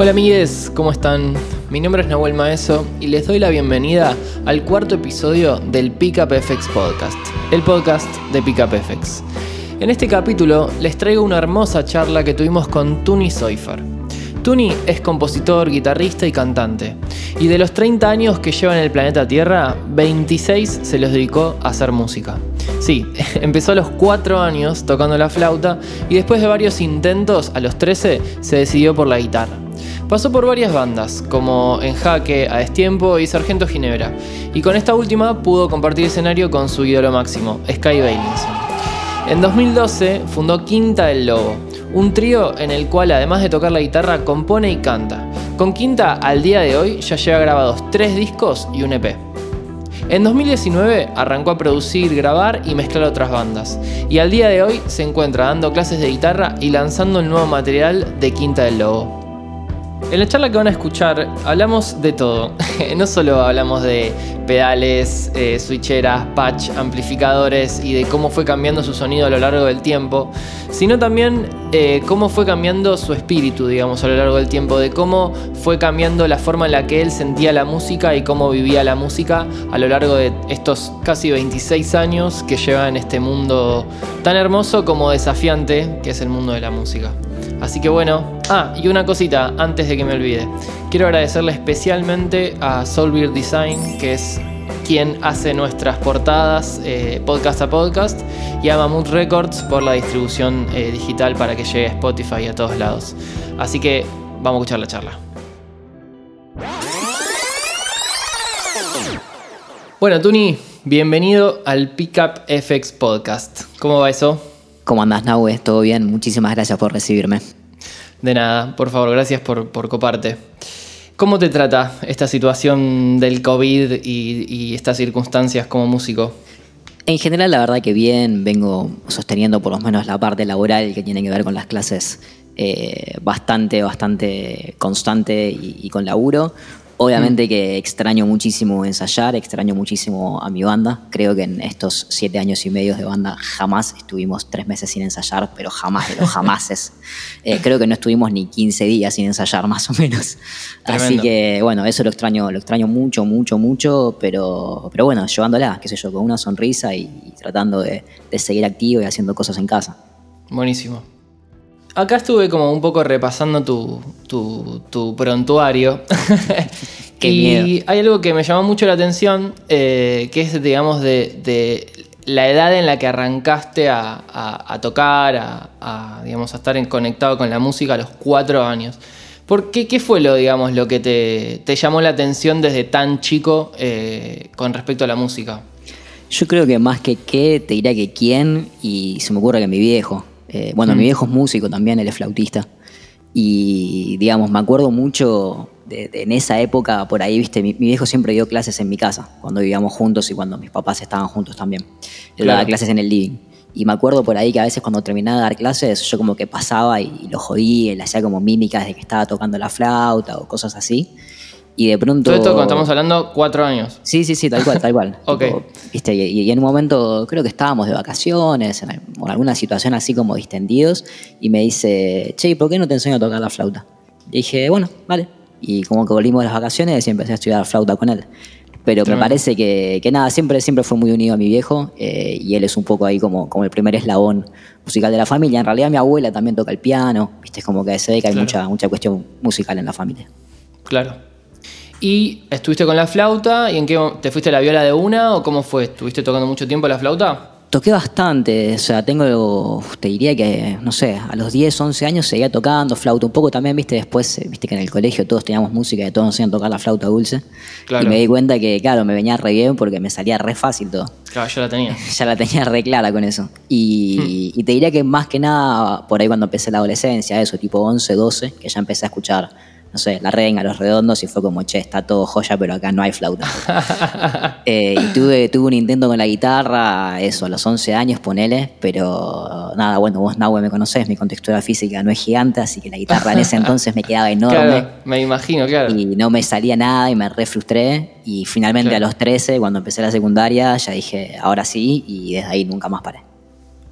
Hola amigues, ¿cómo están? Mi nombre es Nahuel Maeso y les doy la bienvenida al cuarto episodio del Pickup FX Podcast, el podcast de Pickup FX. En este capítulo les traigo una hermosa charla que tuvimos con Tuni Soifer. Tuni es compositor, guitarrista y cantante, y de los 30 años que lleva en el planeta Tierra, 26 se los dedicó a hacer música. Sí, empezó a los 4 años tocando la flauta y después de varios intentos, a los 13, se decidió por la guitarra. Pasó por varias bandas, como En Jaque, A Destiempo y Sargento Ginebra, y con esta última pudo compartir escenario con su ídolo máximo, Sky Bailinson. En 2012 fundó Quinta del Lobo, un trío en el cual además de tocar la guitarra compone y canta. Con Quinta al día de hoy ya lleva grabados tres discos y un EP. En 2019 arrancó a producir, grabar y mezclar otras bandas, y al día de hoy se encuentra dando clases de guitarra y lanzando el nuevo material de Quinta del Lobo. En la charla que van a escuchar hablamos de todo. no solo hablamos de pedales, eh, switcheras, patch, amplificadores y de cómo fue cambiando su sonido a lo largo del tiempo, sino también eh, cómo fue cambiando su espíritu, digamos, a lo largo del tiempo, de cómo fue cambiando la forma en la que él sentía la música y cómo vivía la música a lo largo de estos casi 26 años que lleva en este mundo tan hermoso como desafiante que es el mundo de la música. Así que bueno, ah, y una cosita antes de que me olvide. Quiero agradecerle especialmente a Soulbeard Design, que es quien hace nuestras portadas eh, podcast a podcast, y a Mammoth Records por la distribución eh, digital para que llegue a Spotify y a todos lados. Así que vamos a escuchar la charla. Bueno, Tuni, bienvenido al Pickup FX Podcast. ¿Cómo va eso? ¿Cómo andás, Nahue? ¿Todo bien? Muchísimas gracias por recibirme. De nada, por favor, gracias por, coparte. ¿Cómo te trata esta situación del COVID y, estas circunstancias como músico? En general, la verdad que bien, vengo sosteniendo por lo menos la parte laboral que tiene que ver con las clases eh, bastante, bastante constante y, y, con laburo. Obviamente mm. que extraño muchísimo ensayar, extraño muchísimo a mi banda. Creo que en estos siete años y medio de banda jamás estuvimos tres meses sin ensayar, pero jamás de los jamases. Eh, creo que no estuvimos ni 15 días sin ensayar, más o menos. Así que, bueno, eso lo extraño, lo extraño mucho, mucho, mucho, pero, pero bueno, llevándola, qué sé yo, con una sonrisa y, tratando de, de seguir activo y haciendo cosas en casa. Buenísimo. Acá estuve como un poco repasando tu, prontuario. y hay algo que me llamó mucho la atención, eh, que es, digamos, de, la edad en la que arrancaste a, tocar, a, digamos, a estar conectado con la música a los cuatro años. ¿Por qué, ¿Qué fue lo, digamos, lo que te, llamó la atención desde tan chico eh, con respecto a la música? Yo creo que más que qué, te diría que quién, y se me ocurre que mi viejo. Eh, bueno, mi mm. viejo es músico también, él es flautista. Y digamos, me acuerdo mucho de, en esa época, por ahí, viste, mi, viejo siempre dio clases en mi casa, cuando vivíamos juntos y cuando mis papás estaban juntos también. Él daba clases en el living. Y me acuerdo por ahí que a veces cuando terminaba de dar clases, yo como que pasaba y, lo jodía, le hacía como mímicas de que estaba tocando la flauta o cosas así. Y de pronto. Todo esto cuando estamos hablando cuatro años. Sí, sí, sí, tal cual, tal cual. ok. ¿viste? Y, en un momento creo que estábamos de vacaciones, en, alguna situación así como distendidos, y me dice, che, ¿por qué no te enseño a tocar la flauta? Y dije, bueno, vale. Y como que volvimos de las vacaciones y empecé a estudiar flauta con él. Pero me parece que, que, nada, siempre, siempre fue muy unido a mi viejo eh, y él es un poco ahí como, como el primer eslabón musical de la familia. En realidad mi abuela también toca el piano, ¿viste? Es como que se ve que hay mucha, mucha cuestión musical en la familia. Claro. ¿Y estuviste con la flauta? ¿Y en qué te fuiste a la viola de una o cómo fue? ¿Estuviste tocando mucho tiempo la flauta? Toqué bastante, o sea, tengo, te diría que, no sé, a los 10, 11 años seguía tocando flauta, un poco también, viste, después, viste que en el colegio todos teníamos música y todos nos hacían tocar la flauta dulce. Y me di cuenta que, claro, me venía re bien porque me salía re fácil todo. Claro, yo la tenía. ya la tenía re clara con eso. Y, y te diría que más que nada, por ahí cuando empecé la adolescencia, eso, tipo 11, 12, que ya empecé a escuchar no sé, la renga, los redondos, y fue como, che, está todo joya, pero acá no hay flauta. Eh, y tuve, tuve un intento con la guitarra, eso, a los 11 años, ponele, pero nada, bueno, vos, Nahue, me conocés, mi contextura física no es gigante, así que la guitarra en ese entonces me quedaba enorme. Claro, me imagino, claro. Y no me salía nada y me re frustré. Y finalmente a los 13, cuando empecé la secundaria, ya dije, ahora sí, y desde ahí nunca más paré.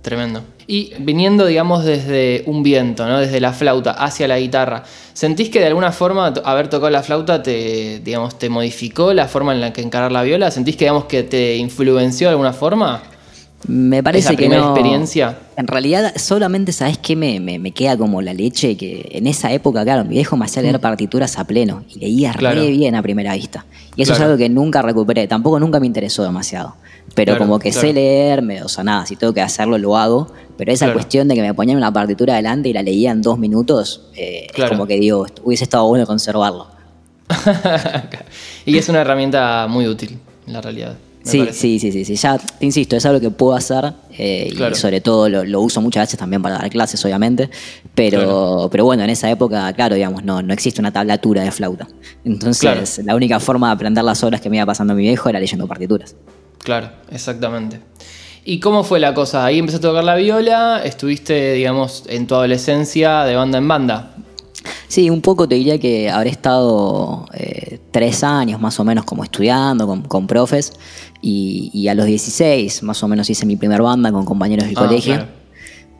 Tremendo. Y viniendo, digamos, desde un viento, ¿no? Desde la flauta hacia la guitarra, ¿sentís que de alguna forma haber tocado la flauta te, digamos, te modificó la forma en la que encarar la viola? ¿Sentís que, digamos, que te influenció de alguna forma? Me parece ¿Esa que primera no. experiencia? En realidad, solamente sabes qué me, me- me queda como la leche, que en esa época, claro, mi viejo me hacía leer partituras a pleno y leía Mm. Claro. re bien a primera vista. Y eso Claro. es algo que nunca recuperé, tampoco nunca me interesó demasiado. Pero Claro, como que sé leer, me- o sea, nada, si tengo que hacerlo, lo hago. Pero esa cuestión de que me ponían una partitura adelante y la leía en dos minutos, eh, es como que digo, hubiese estado bueno conservarlo. y es una herramienta muy útil, en la realidad. Sí, parece. sí, sí, sí, sí. Ya te insisto, es algo que puedo hacer eh, Claro. y sobre todo lo, lo uso muchas veces también para dar clases, obviamente. Pero, Claro. pero bueno, en esa época, claro, digamos, no, no existe una tablatura de flauta. Entonces, Claro. la única forma de aprender las obras que me iba pasando mi viejo era leyendo partituras. Claro, exactamente. ¿Y cómo fue la cosa? Ahí empezaste a tocar la viola, estuviste, digamos, en tu adolescencia de banda en banda. Sí, un poco te diría que habré estado eh, tres años más o menos como estudiando con, con profes y, y a los 16 más o menos hice mi primer banda con compañeros del Ah, colegio. claro.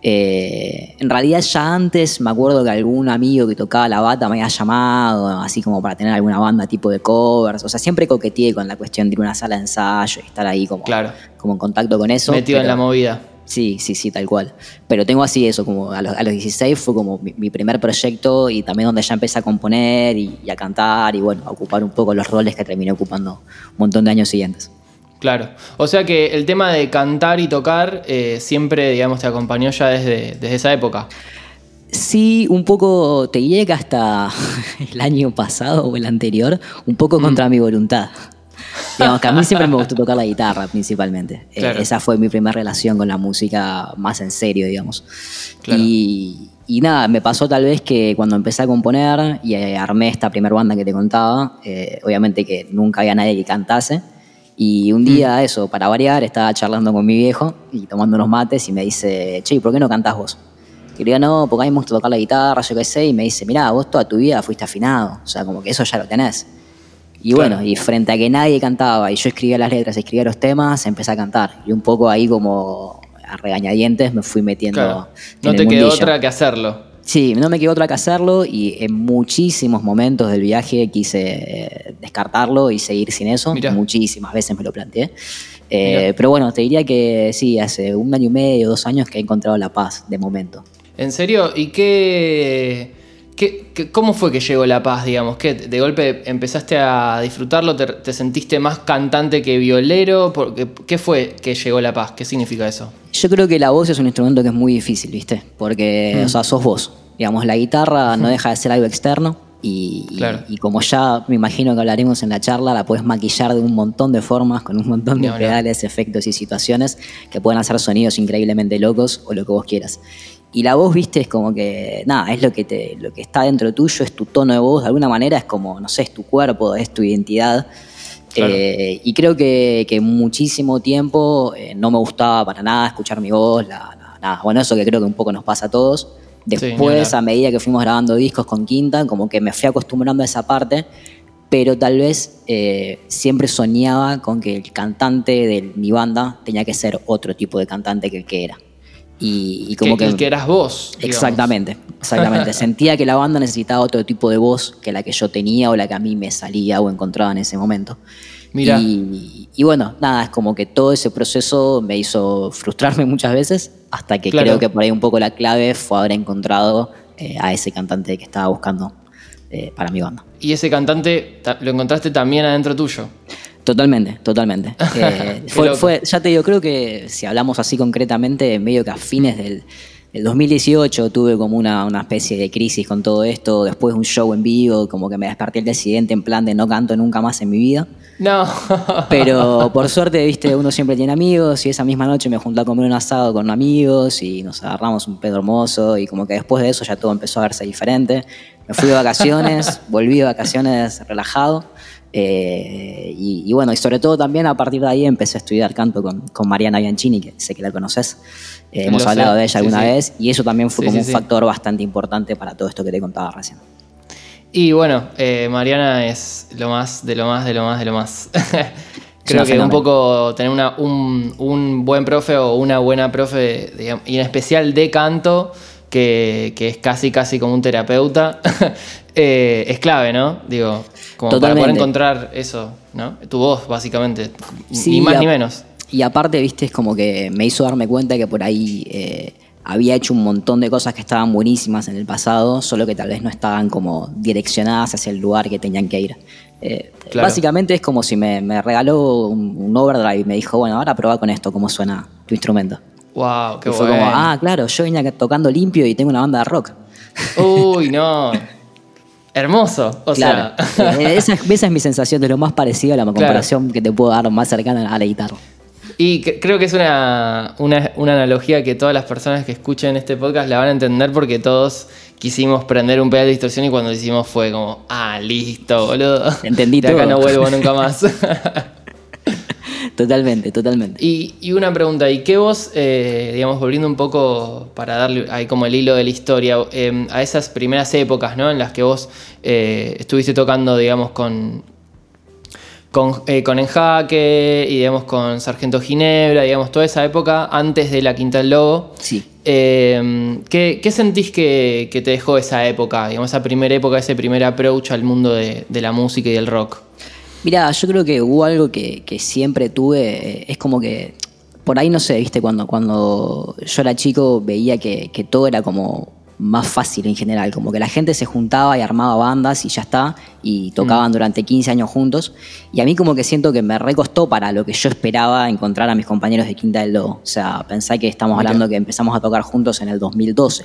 Eh, en realidad ya antes me acuerdo que algún amigo que tocaba la bata me había llamado, así como para tener alguna banda tipo de covers. O sea, siempre coqueteé con la cuestión de ir a una sala de ensayo y estar ahí como, Claro. como en contacto con eso. Metido en la movida. Sí, sí, sí, tal cual. Pero tengo así eso, como a los, a los 16 fue como mi, mi primer proyecto y también donde ya empecé a componer y, y a cantar y bueno, a ocupar un poco los roles que terminé ocupando un montón de años siguientes. Claro. O sea que el tema de cantar y tocar eh, siempre, digamos, te acompañó ya desde, desde esa época. Sí, un poco, te que hasta el año pasado o el anterior, un Mm. poco contra mi voluntad. Digamos que a mí siempre me gustó tocar la guitarra principalmente. Eh, Claro. esa fue mi primera relación con la música más en serio, digamos. Claro. Y, y nada, me pasó tal vez que cuando empecé a componer y eh, armé esta primera banda que te contaba, eh, obviamente que nunca había nadie que cantase. Y un día, eso, para variar, estaba charlando con mi viejo y tomando unos mates y me dice, che, ¿por qué no cantás vos? Y le digo, no, porque a mí me gusta tocar la guitarra, yo qué sé, y me dice, mirá, vos toda tu vida fuiste afinado, o sea, como que eso ya lo tenés. Y Claro. bueno, y frente a que nadie cantaba y yo escribía las letras, escribía los temas, empecé a cantar. Y un poco ahí como a regañadientes me fui metiendo Claro. en No el te quedó mundillo. otra que hacerlo. Sí, no me quedó otra que hacerlo y en muchísimos momentos del viaje quise eh, descartarlo y seguir sin eso. Mirá. Muchísimas veces me lo planteé. Eh, pero bueno, te diría que sí, hace un año y medio, dos años que he encontrado la paz de momento. ¿En serio? ¿Y qué, qué- qué- cómo fue que llegó la paz, digamos? ¿Qué, ¿De golpe empezaste a disfrutarlo? ¿Te, te sentiste más cantante que violero? ¿Por qué, qué fue que llegó la paz? ¿Qué significa eso? Yo creo que la voz es un instrumento que es muy difícil, ¿viste? Porque, Mm. o sea, sos vos. Digamos, la guitarra no deja de ser algo externo y, y- Claro. y como ya me imagino que hablaremos en la charla, la puedes maquillar de un montón de formas, con un montón de pedales, efectos y situaciones que pueden hacer sonidos increíblemente locos o lo que vos quieras. Y la voz, viste, es como que, nada, es lo que, te, lo que está dentro tuyo, es tu tono de voz, de alguna manera es como, no sé, es tu cuerpo, es tu identidad. Claro. Eh, y creo que, que muchísimo tiempo eh, no me gustaba para nada escuchar mi voz, la- la- nada. Bueno, eso que creo que un poco nos pasa a todos. Después, a medida que fuimos grabando discos con Quinta, como que me fui acostumbrando a esa parte, pero tal vez eh, siempre soñaba con que el cantante de mi banda tenía que ser otro tipo de cantante que el que era. Y, y como que, que, el que eras vos. digamos. Exactamente, exactamente. Sentía que la banda necesitaba otro tipo de voz que la que yo tenía o la que a mí me salía o encontraba en ese momento. Mirá. Y, y bueno, nada, es como que todo ese proceso me hizo frustrarme muchas veces, hasta que Claro. creo que por ahí un poco la clave fue haber encontrado eh, a ese cantante que estaba buscando eh, para mi banda. Y ese cantante ta- lo encontraste también adentro tuyo. Totalmente, totalmente. Eh, fue, fue- ya te digo, creo que si hablamos así concretamente, medio que a fines del, del 2018 tuve como una, una especie de crisis con todo esto, después de un show en vivo, como que me desperté el día siguiente en plan de no canto nunca más en mi vida. No. Pero por suerte, viste, uno siempre tiene amigos y esa misma noche me junté a comer un asado con amigos y nos agarramos un pedo hermoso y como que después de eso ya todo empezó a verse diferente. Me fui de vacaciones, volví de vacaciones relajado eh, y, y bueno, y sobre todo también a partir de ahí empecé a estudiar canto con, con Mariana Bianchini, que sé que la conoces. Eh, hemos sé, hablado de ella alguna sí. vez y eso también fue Sí, como un factor bastante importante para todo esto que te contaba recién. Y bueno, eh, Mariana es lo más, de lo más, de lo más, de lo más. Creo que un poco tener una- un, un buen profe o una buena profe, digamos, y en especial de canto, que, que es casi casi como un terapeuta, eh, es clave, ¿no? Digo, como para poder encontrar eso, ¿no? Tu voz, básicamente. Sí, ni más ni menos. Y aparte, viste, es como que me hizo darme cuenta que por ahí eh, había hecho un montón de cosas que estaban buenísimas en el pasado, solo que tal vez no estaban como direccionadas hacia el lugar que tenían que ir. Eh, Claro. Básicamente es como si me, me regaló un, un overdrive y me dijo, bueno, ahora prueba con esto, cómo suena tu instrumento. Wow, qué y fue bueno. como, ah, claro, yo venía tocando limpio y tengo una banda de rock. Uy, no. Hermoso. O claro. sea. Esa, es- esa es mi sensación de lo más parecido a la comparación que te puedo dar más cercana a la guitarra. Y cre- creo que es una, una, una analogía que todas las personas que escuchen este podcast la van a entender porque todos quisimos prender un pedal de distorsión y cuando lo hicimos fue como, ah, listo, boludo. Entendí De acá todo. no vuelvo nunca más. Totalmente, totalmente. y, y una pregunta, ¿y qué vos, eh, digamos, volviendo un poco para darle ahí como el hilo de la historia, eh, a esas primeras épocas, ¿no? En las que vos eh, estuviste tocando, digamos, con, con, eh, con Enjaque y digamos con Sargento Ginebra, digamos, toda esa época antes de la Quinta del Lobo. Sí. Eh, ¿qué, qué sentís que, que te dejó esa época, digamos, esa primera época, ese primer approach al mundo de, de la música y del rock? Mira, yo creo que hubo algo que, que siempre tuve, eh, es como que, por ahí no sé, viste, cuando, cuando yo era chico veía que, que todo era como más fácil en general, como que la gente se juntaba y armaba bandas y ya está, y tocaban durante 15 años juntos, y a mí como que siento que me recostó para lo que yo esperaba encontrar a mis compañeros de Quinta del Lobo, o sea, pensá que estamos hablando que empezamos a tocar juntos en el 2012.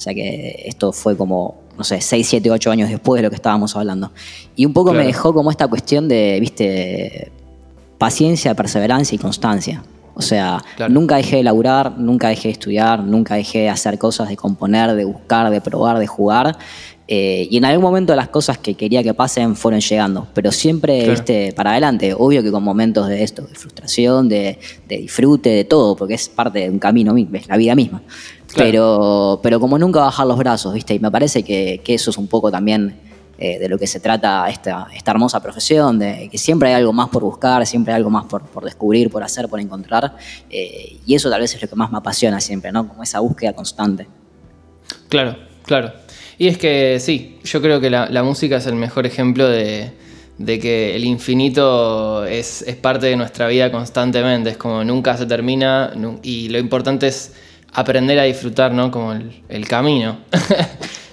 O sea que esto fue como, no sé, 6, 7, 8 años después de lo que estábamos hablando. Y un poco Claro. me dejó como esta cuestión de, viste, paciencia, perseverancia y constancia. O sea, Claro. nunca dejé de laburar, nunca dejé de estudiar, nunca dejé de hacer cosas, de componer, de buscar, de probar, de jugar. Eh, y en algún momento las cosas que quería que pasen fueron llegando, pero siempre, Claro. viste, para adelante. Obvio que con momentos de esto, de frustración, de, de disfrute, de todo, porque es parte de un camino, mi- es la vida misma. Claro. Pero, pero como nunca bajar los brazos, ¿viste? Y me parece que, que eso es un poco también eh, de lo que se trata esta, esta hermosa profesión, de que siempre hay algo más por buscar, siempre hay algo más por, por descubrir, por hacer, por encontrar. eh, y eso tal vez es lo que más me apasiona siempre, ¿no? Como esa búsqueda constante. Claro, claro. Y es que sí, yo creo que la, la música es el mejor ejemplo de, de que el infinito es, es parte de nuestra vida constantemente, es como nunca se termina y lo importante es aprender a disfrutar, ¿no? Como el, el camino.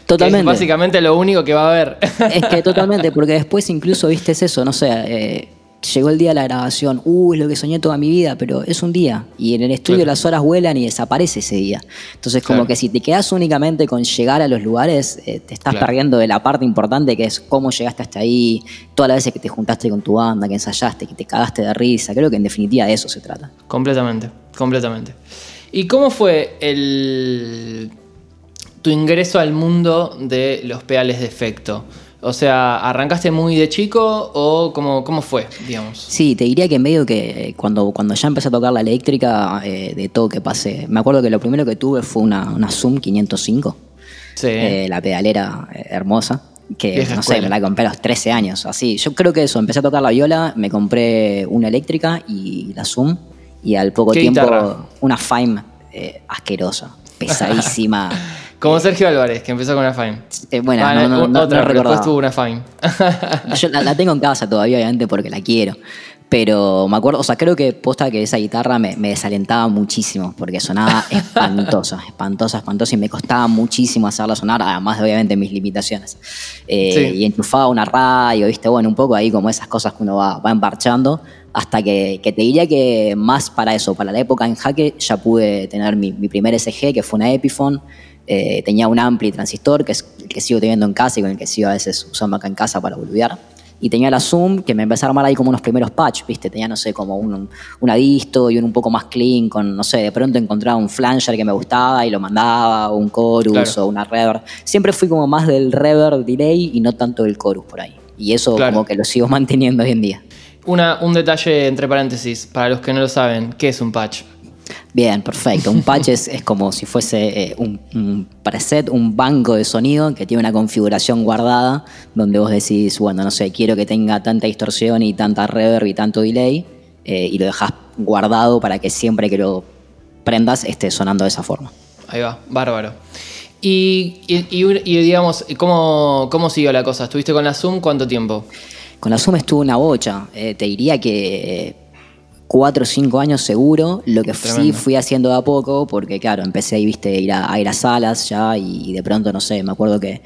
Que es Totalmente. básicamente lo único que va a haber. Es que totalmente, porque después incluso, viste, es eso, no sé, eh, llegó el día de la grabación, uh, es lo que soñé toda mi vida, pero es un día, y en el estudio Claro. las horas vuelan y desaparece ese día. Entonces, como Claro. que si te quedas únicamente con llegar a los lugares, eh, te estás Claro. perdiendo de la parte importante que es cómo llegaste hasta ahí, todas las veces que te juntaste con tu banda, que ensayaste, que te cagaste de risa, creo que en definitiva de eso se trata. completamente, completamente. ¿Y cómo fue el tu ingreso al mundo de los pedales de efecto? O sea, ¿arrancaste muy de chico o cómo, cómo fue, digamos? Sí, te diría que medio que eh, cuando, cuando ya empecé a tocar la eléctrica, eh, de todo que pasé, me acuerdo que lo primero que tuve fue una, una Zoom 505. Sí. eh, la pedalera hermosa, que no sé, me la compré a los 13 años, así. Yo creo que eso, empecé a tocar la viola, me compré una eléctrica y la Zoom, y al poco ¿Qué tiempo guitarra? una Fime eh, asquerosa, pesadísima. Como Sergio Álvarez, que empezó con una Fine. Eh, bueno, Ah, no, no, no- otra, no después tuvo una Fine. Yo la, la tengo en casa todavía, obviamente, porque la quiero. Pero me acuerdo, o sea, creo que posta que esa guitarra me, me desalentaba muchísimo, porque sonaba espantosa, espantosa, espantosa, y me costaba muchísimo hacerla sonar, además de obviamente mis limitaciones. Eh, Sí. Y enchufaba una radio, viste, bueno, un poco ahí como esas cosas que uno va, va emparchando, hasta que, que te diría que más para eso, para la época en jaque, ya pude tener mi, mi primer SG, que fue una Epiphone, eh, tenía un ampli transistor que, es, el que sigo teniendo en casa y con el que sigo a veces usando acá en casa para boludear. Y tenía la Zoom, que me empecé a armar ahí como unos primeros patch, ¿viste? Tenía, no sé, como un, una disto y un un poco más clean, con, no sé, de pronto encontraba un flanger que me gustaba y lo mandaba, o un chorus Claro. o una reverb. Siempre fui como más del reverb delay y no tanto del chorus por ahí. Y eso Claro. como que lo sigo manteniendo hoy en día. Una, un detalle entre paréntesis, para los que no lo saben, ¿qué es un patch? Bien, perfecto. Un patch es, es como si fuese eh, un, un preset, un banco de sonido que tiene una configuración guardada donde vos decís, bueno, no sé, quiero que tenga tanta distorsión y tanta reverb y tanto delay. eh, y lo dejas guardado para que siempre que lo prendas esté sonando de esa forma. Ahí va, bárbaro. Y, y- y- y, digamos, ¿cómo, ¿cómo siguió la cosa? ¿Estuviste con la Zoom cuánto tiempo? Con la Zoom estuvo una bocha. Eh, te diría que cuatro o cinco años seguro. Lo que sí fui haciendo de a poco, porque claro, empecé ahí, viste, a ir a, a ir a salas ya y, de pronto, no sé, me acuerdo que,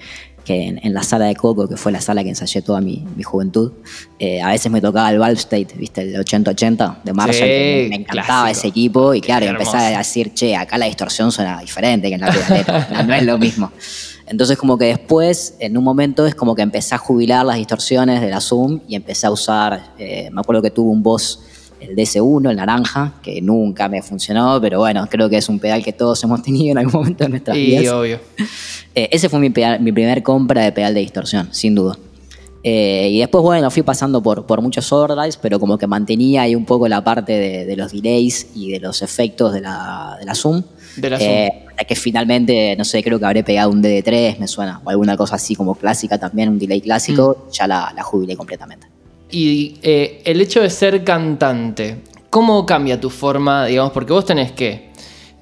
que en, en la sala de Coco, que fue la sala que ensayé toda mi, mi juventud, eh, a veces me tocaba el Valve State, viste, el 80-80 de Marshall, Sí, que me, encantaba clásico. ese equipo y claro, empecé a decir, che, acá la distorsión suena diferente que en la no, no es lo mismo. Entonces como que después, en un momento, es como que empecé a jubilar las distorsiones de la Zoom y empecé a usar, eh, me acuerdo que tuve un Boss, el DS1, el naranja, que nunca me funcionó, pero bueno, creo que es un pedal que todos hemos tenido en algún momento de nuestras Y vidas. obvio. Eh, ese fue mi, pedal- mi primer compra de pedal de distorsión, sin duda. Eh, y después, bueno, fui pasando por, por muchos overdrives, pero como que mantenía ahí un poco la parte de, de los delays y de los efectos de la, de la Zoom. De la Eh, hasta que finalmente, no sé, creo que habré pegado un DD3, me suena, o alguna cosa así como clásica también, un delay clásico, Mm. ya la, la jubilé completamente. Y eh, el hecho de ser cantante, ¿cómo cambia tu forma, digamos? Porque vos tenés que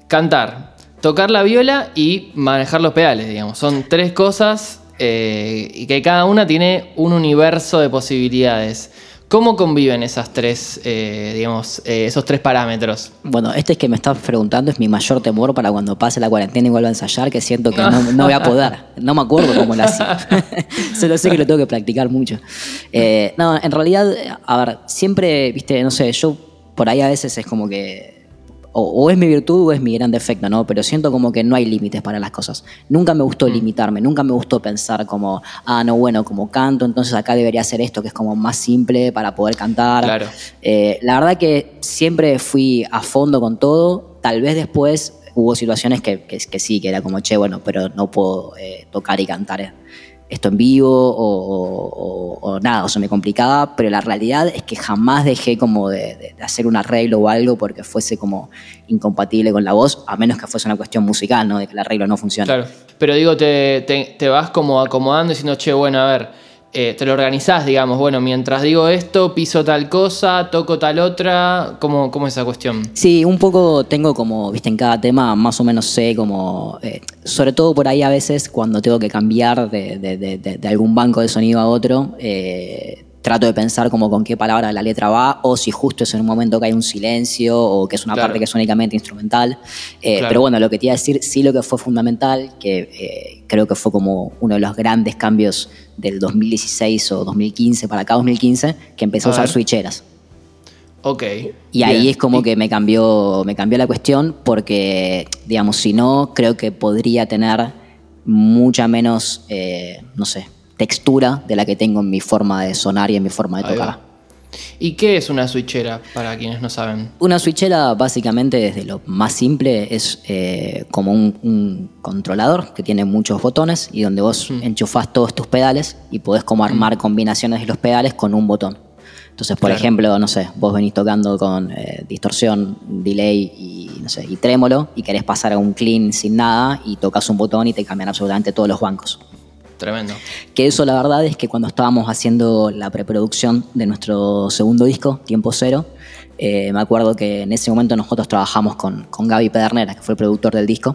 cantar, tocar la viola y manejar los pedales, digamos. Son tres cosas eh, y que cada una tiene un universo de posibilidades. ¿Cómo conviven esas tres, eh, digamos, eh, esos tres parámetros? Bueno, este es que me estás preguntando es mi mayor temor para cuando pase la cuarentena y vuelva a ensayar, que siento que no, voy a poder. No me acuerdo cómo lo hacía. Solo sé que lo tengo que practicar mucho. Eh, no, en realidad, a ver, siempre, viste, no sé, yo por ahí a veces es como que o, o es mi virtud o es mi gran defecto, ¿no? Pero siento como que no hay límites para las cosas. Nunca me gustó limitarme, nunca me gustó pensar como, ah, no, bueno, como canto, entonces acá debería hacer esto que es como más simple para poder cantar. Claro. Eh, la verdad que siempre fui a fondo con todo. Tal vez después hubo situaciones que, que- que sí, que era como, che, bueno, pero no puedo eh, tocar y cantar esto en vivo o, nada, o se me complicaba, pero la realidad es que jamás dejé como de hacer un arreglo o algo porque fuese como incompatible con la voz, a menos que fuese una cuestión musical, ¿no? De que el arreglo no funcione. Claro. Pero digo, te, te- te vas como acomodando diciendo, che, bueno, a ver, eh, te lo organizás, digamos, bueno, mientras digo esto, piso tal cosa, toco tal otra. ¿Cómo, cómo es esa cuestión? Sí, un poco tengo como, viste, en cada tema más o menos sé como, eh, sobre todo por ahí a veces cuando tengo que cambiar de, de- de- algún banco de sonido a otro, eh, trato de pensar como con qué palabra la letra va o si justo es en un momento que hay un silencio o que es una Claro. parte que es únicamente instrumental. Eh, Claro. Pero bueno, lo que te iba a decir, sí lo que fue fundamental, que eh, creo que fue como uno de los grandes cambios del 2016 o 2015 para acá 2015, que empecé a, A usar ver. switcheras. Ok. Y ahí es como que me cambió, me cambió la cuestión porque, digamos, si no, creo que podría tener mucha menos, eh, no sé, textura de la que tengo en mi forma de sonar y en mi forma de Ahí tocar. va. ¿Y qué es una switchera, para quienes no saben? Una switchera básicamente desde lo más simple es eh, como un, un controlador que tiene muchos botones y donde vos enchufás todos tus pedales y podés como armar combinaciones de los pedales con un botón. Entonces, por Claro. ejemplo, no sé, vos venís tocando con eh, distorsión, delay y, no sé, y trémolo y querés pasar a un clean sin nada y tocas un botón y te cambian absolutamente todos los bancos. Tremendo. Que eso la verdad es que cuando estábamos haciendo la preproducción de nuestro segundo disco, Tiempo Cero, eh, me acuerdo que en ese momento nosotros trabajamos con, con Gaby Pedernera, que fue el productor del disco,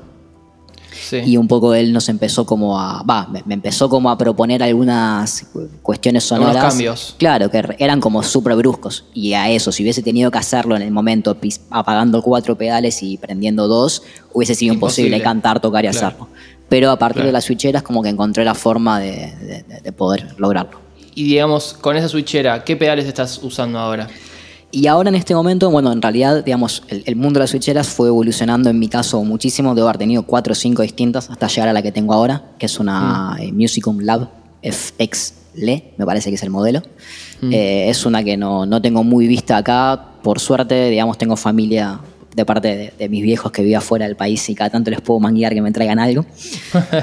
Sí. y un poco él nos empezó como a, va, me, me empezó como a proponer algunas cu- cuestiones Algunos sonoras. cambios. Claro, que er- eran como súper bruscos. Y a eso, si hubiese tenido que hacerlo en el momento, apagando cuatro pedales y prendiendo dos, hubiese sido imposible, Imposible. cantar, tocar y Claro. hacerlo. Pero a partir Claro. de las switcheras como que encontré la forma de, de- de- de poder lograrlo. Y digamos, con esa switchera, ¿qué pedales estás usando ahora? Y ahora en este momento, bueno, en realidad, digamos, el, el mundo de las switcheras fue evolucionando en mi caso muchísimo. Debo haber tenido cuatro o cinco distintas hasta llegar a la que tengo ahora, que es una eh, Musicum Lab FX Le, me parece que es el modelo. Eh, es una que no, no tengo muy vista acá. Por suerte, digamos, tengo familia de parte de, de mis viejos que viven fuera del país y cada tanto les puedo manguear que me traigan algo.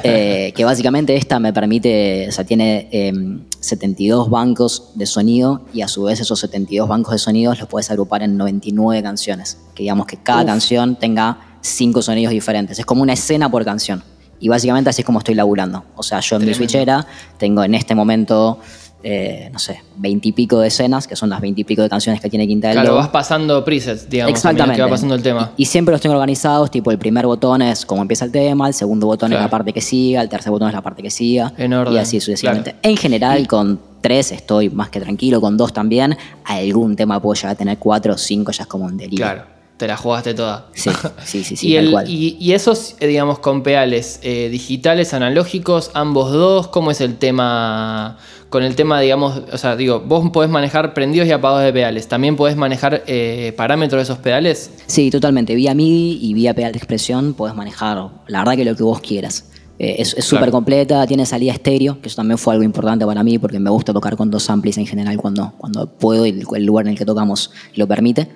Eh, que básicamente esta me permite, o sea, tiene eh, 72 bancos de sonido y a su vez esos 72 bancos de sonidos los puedes agrupar en 99 canciones. Que digamos que cada Uf. canción tenga cinco sonidos diferentes. Es como una escena por canción. Y básicamente así es como estoy laburando. O sea, yo en mi switchera tengo en este momento eh, no sé, veintipico de escenas, que son las veintipico de canciones que tiene Quinta del Claro, Lobo. vas pasando presets, digamos, Exactamente. que va pasando el tema. Y, y siempre los tengo organizados, tipo el primer botón es como empieza el tema, el segundo botón Claro. es la parte que siga, el tercer botón es la parte que siga. En orden, Y así sucesivamente. claro. En general, con tres estoy más que tranquilo, con dos también. Algún tema puedo llegar a tener cuatro o cinco, ya es como un delirio. Claro, te la jugaste toda. Sí, sí, sí, sí, y, tal el- cual. y- y esos, eh, digamos, con pedales eh, digitales, analógicos, ambos dos, ¿cómo es el tema? Con el tema, digamos, o sea, digo, vos podés manejar prendidos y apagados de pedales. ¿También podés manejar eh, parámetros de esos pedales? Sí, totalmente. Vía MIDI y vía pedal de expresión podés manejar, la verdad que lo que vos quieras. Eh, es es súper Claro. completa, tiene salida estéreo, que eso también fue algo importante para mí porque me gusta tocar con dos amplis en general cuando, cuando puedo y el, el lugar en el que tocamos lo permite.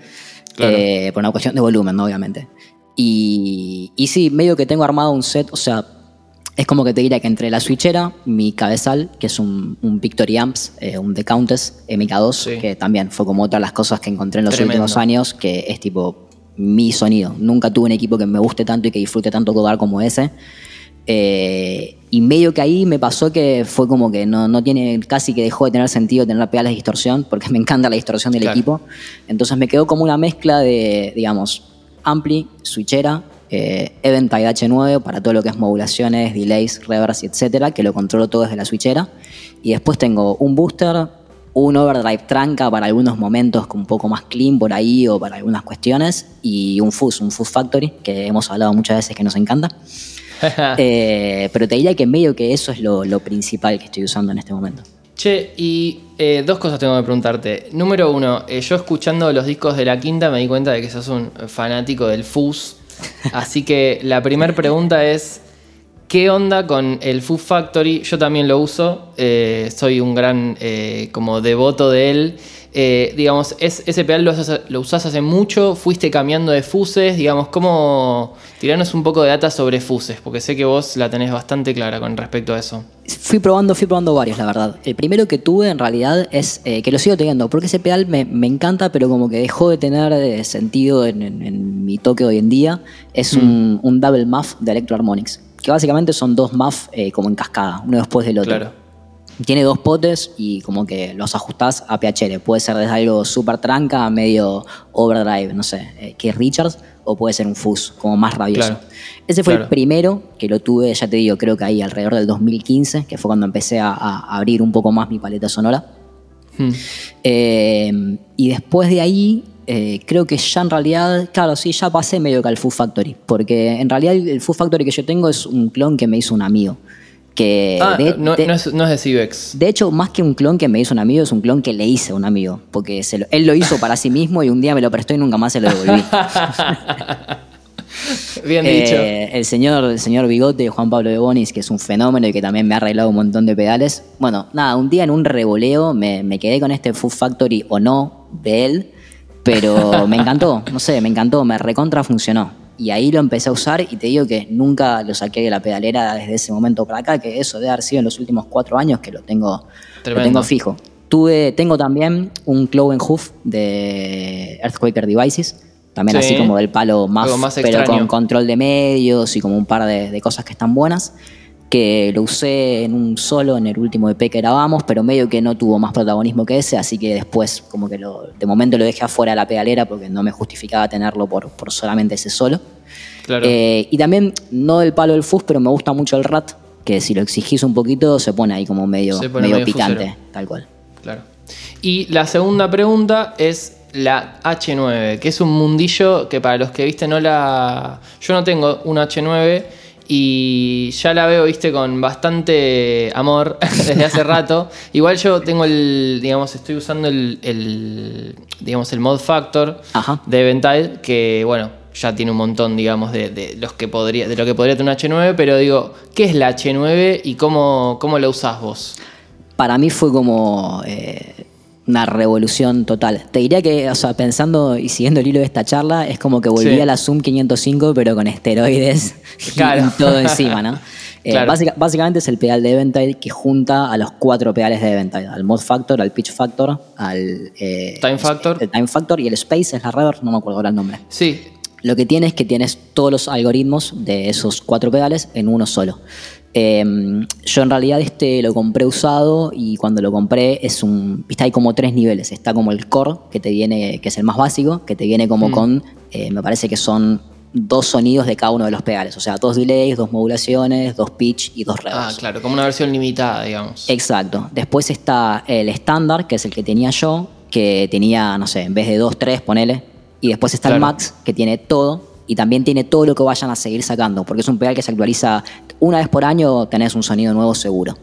Claro. Eh, por una cuestión de volumen, ¿no? obviamente. Y, y sí, medio que tengo armado un set, o sea, es como que te diría que entre la switchera, mi cabezal, que es un, un Victory Amps, eh, un The Countess MK2, Sí. que también fue como otra de las cosas que encontré en los Tremendo. últimos años, que es tipo mi sonido. Nunca tuve un equipo que me guste tanto y que disfrute tanto tocar como ese. Eh, y medio que ahí me pasó que fue como que no, no tiene, casi que dejó de tener sentido tener pedales de distorsión, porque me encanta la distorsión del Claro. equipo. Entonces me quedó como una mezcla de, digamos, ampli, switchera, eh, Eventide H9 para todo lo que es modulaciones, delays, reverbs y etcétera, que lo controlo todo desde la switchera. Y después tengo un booster, un overdrive tranca para algunos momentos con un poco más clean por ahí o para algunas cuestiones, y un fuzz, un fuzz factory, que hemos hablado muchas veces que nos encanta. Eh, pero te diría que medio que eso es lo, lo principal que estoy usando en este momento. Che, y eh, dos cosas tengo que preguntarte. Número uno, eh, yo escuchando los discos de la quinta me di cuenta de que sos un fanático del Fuzz. Así que la primera pregunta es, ¿qué onda con el Fuzz Factory? Yo también lo uso, eh, soy un gran como devoto de él. Eh, digamos, es, ese pedal lo, usas- lo usás hace mucho, fuiste cambiando de fuses, digamos, ¿cómo tirarnos un poco de data sobre fuses? Porque sé que vos la tenés bastante clara con respecto a eso. Fui probando, fui probando varios, la verdad. El primero que tuve en realidad es eh, que lo sigo teniendo, porque ese pedal me, me encanta, pero como que dejó de tener eh, sentido en, en- en mi toque hoy en día. Es un, un double muff de Electro Harmonics, que básicamente son dos muff como en cascada, uno después del otro. Claro. Tiene dos potes y como que los ajustás a piacere. Puede ser desde algo súper tranca a medio overdrive, no sé, eh, que Richards, o puede ser un fuzz, como más rabioso. Claro. Ese fue Claro. el primero que lo tuve, ya te digo, creo que ahí alrededor del 2015, que fue cuando empecé a, a abrir un poco más mi paleta sonora. Hmm. Eh, y después de ahí, eh, creo que ya en realidad, claro, sí, ya pasé medio que al Foo Factory, porque en realidad el, el Foo Factory que yo tengo es un clon que me hizo un amigo. Que Ah, de- no, de- no es, no es de Civex. de hecho, más que un clon que me hizo un amigo, es un clon que le hice a un amigo. Porque se lo- él lo hizo para sí mismo y un día me lo prestó y nunca más se lo devolví. Bien Eh, dicho. el, señor, el señor Bigote, Juan Pablo de Bonis, que es un fenómeno y que también me ha arreglado un montón de pedales. Bueno, nada, un día en un revoleo me, me quedé con este Foo Factory o no de él, pero me encantó, no sé, me encantó, me recontra funcionó. Y ahí lo empecé a usar y te digo que nunca lo saqué de la pedalera desde ese momento para acá, que eso debe haber sido en los últimos cuatro años que lo tengo, lo tengo fijo. Tuve, tengo también un Cloven Hoof de Earthquaker Devices, también Sí. así como del palo más, pero con control de medios y como un par de, de cosas que están buenas, que lo usé en un solo en el último EP que grabamos, pero medio que no tuvo más protagonismo que ese, así que después como que lo, de momento lo dejé afuera de la pedalera porque no me justificaba tenerlo por, por solamente ese solo. Claro. Eh, y también, no del palo del fuzz, pero me gusta mucho el rat, que si lo exigís un poquito se pone ahí como medio, medio medio picante, fusero. tal cual. Claro. Y la segunda pregunta es la H9, que es un mundillo que para los que viste no la. Yo no tengo un H9 y ya la veo, viste, con bastante amor desde hace rato. Igual yo tengo el. Digamos, estoy usando el. el, digamos, el mod factor Ajá. de Eventide, que bueno, ya tiene un montón, digamos, de, de los que podría, de lo que podría tener un H9, pero digo, ¿qué es la H9 y cómo, cómo la usás vos? para mí fue como eh, una revolución total. Te diría que, o sea, pensando y siguiendo el hilo de esta charla, es como que volví Sí. a la Zoom 505, pero con esteroides y- Claro. y todo encima, ¿no? Eh, Claro. básica- básicamente es el pedal de Eventide que junta a los cuatro pedales de Eventide, al Mod Factor, al Pitch Factor, al eh, Time Factor. el Time Factor y el Space es la reverb, no me acuerdo ahora el nombre. Sí, Lo que tiene es que tienes todos los algoritmos de esos cuatro pedales en uno solo. Em, yo en realidad este lo compré usado y cuando lo compré es un, viste, hay como tres niveles. Está como el core, que te viene, que es el más básico, que te viene como Mm. con, eh, me parece que son dos sonidos de cada uno de los pedales. O sea, dos delays, dos modulaciones, dos pitch y dos reverbs. Ah, claro, como una versión limitada, digamos. Exacto. Después está el estándar, que es el que tenía yo, que tenía, no sé, en vez de dos, tres, ponele. Y después está el. Max, que tiene todo. Y también tiene todo lo que vayan a seguir sacando, porque es un pedal que se actualiza una vez por año, tenés un sonido nuevo seguro.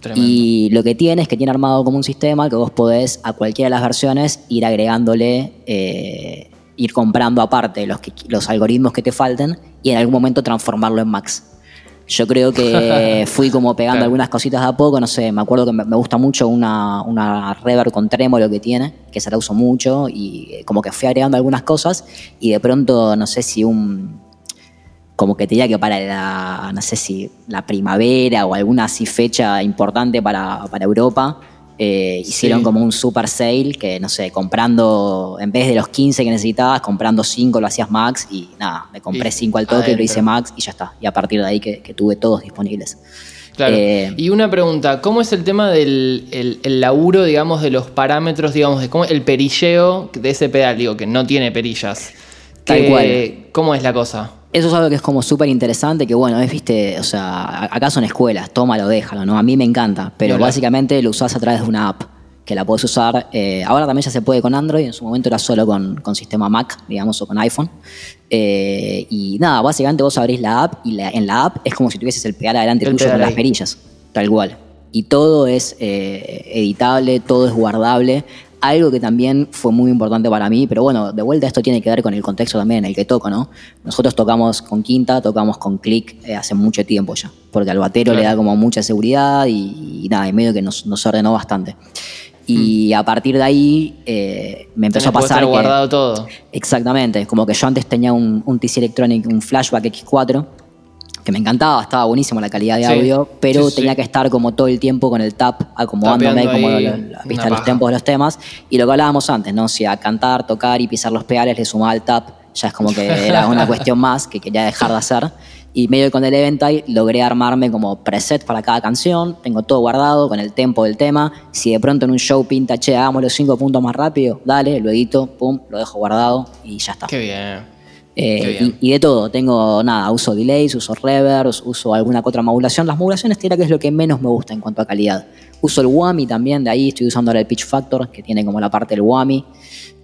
Tremendo. Y lo que tiene es que tiene armado como un sistema que vos podés a cualquiera de las versiones ir agregándole, eh, ir comprando aparte los, que- los algoritmos que te falten y en algún momento transformarlo en Max. Yo creo que fui como pegando algunas cositas de a poco, no sé, me acuerdo que me, gusta mucho una, una reverb con trémolo que tiene, que se la uso mucho y eh, como que fui agregando algunas cosas y de pronto no sé si un, como que te diría que para la, no sé si la primavera o alguna así fecha importante para, para Europa, eh, hicieron Sí. como un super sale que, no sé, comprando, en vez de los 15 que necesitabas, comprando 5 lo hacías max y nada, me compré Y 5 al toque, lo hice max y ya está. Y a partir de ahí que, que tuve todos disponibles. Claro. Eh, y una pregunta, ¿cómo es el tema del el, el laburo, digamos, de los parámetros, digamos, de cómo el perilleo de ese pedal, digo, que no tiene perillas? Tal Que- cual. ¿Cómo es la cosa? Eso es algo que es como súper interesante, que bueno, es, viste, o sea, acá son escuelas, tómalo, déjalo, ¿no? A mí me encanta, pero básicamente lo usás a través de una app, que la podés usar, eh, ahora también ya se puede con Android, en su momento era solo con, con sistema Mac, digamos, o con iPhone. Eh, y nada, básicamente vos abrís la app y la- en la app es como si tuvieses el pedal adelante El tuyo pedal con las perillas, tal cual. Y todo es eh, editable, todo es guardable. Algo que también fue muy importante para mí, pero bueno, de vuelta esto tiene que ver con el contexto también en el que toco, ¿no? Nosotros tocamos con Quinta, tocamos con Click eh, hace mucho tiempo ya, porque al batero le da como mucha seguridad y, y nada, y medio que nos, nos ordenó bastante. Y a partir de ahí eh, me empezó a pasar estar que... guardado todo. Exactamente, como que yo antes tenía un, un TC Electronic, un Flashback X4, que me encantaba, estaba buenísimo la calidad de Sí, audio, pero sí, tenía sí. que estar como todo el tiempo con el tap, acomodándome como viste, una los tempos de los temas. Y lo que hablábamos antes, ¿no? Si a cantar, tocar y pisar los pedales le sumaba el tap, ya es como que era una cuestión más que quería dejar de hacer. Y medio con el Eventide logré armarme como preset para cada canción, tengo todo guardado con el tempo del tema. Si de pronto en un show pinta, che, hagamos los cinco puntos más rápido, dale, lo edito, pum, lo dejo guardado y ya está. Qué bien. Eh, y, y de todo, tengo nada, uso delays, uso reverbs, uso alguna que otra modulación. Las modulaciones tira que es lo que menos me gusta en cuanto a calidad. Uso el whammy también, de ahí estoy usando ahora el pitch factor, que tiene como la parte del whammy.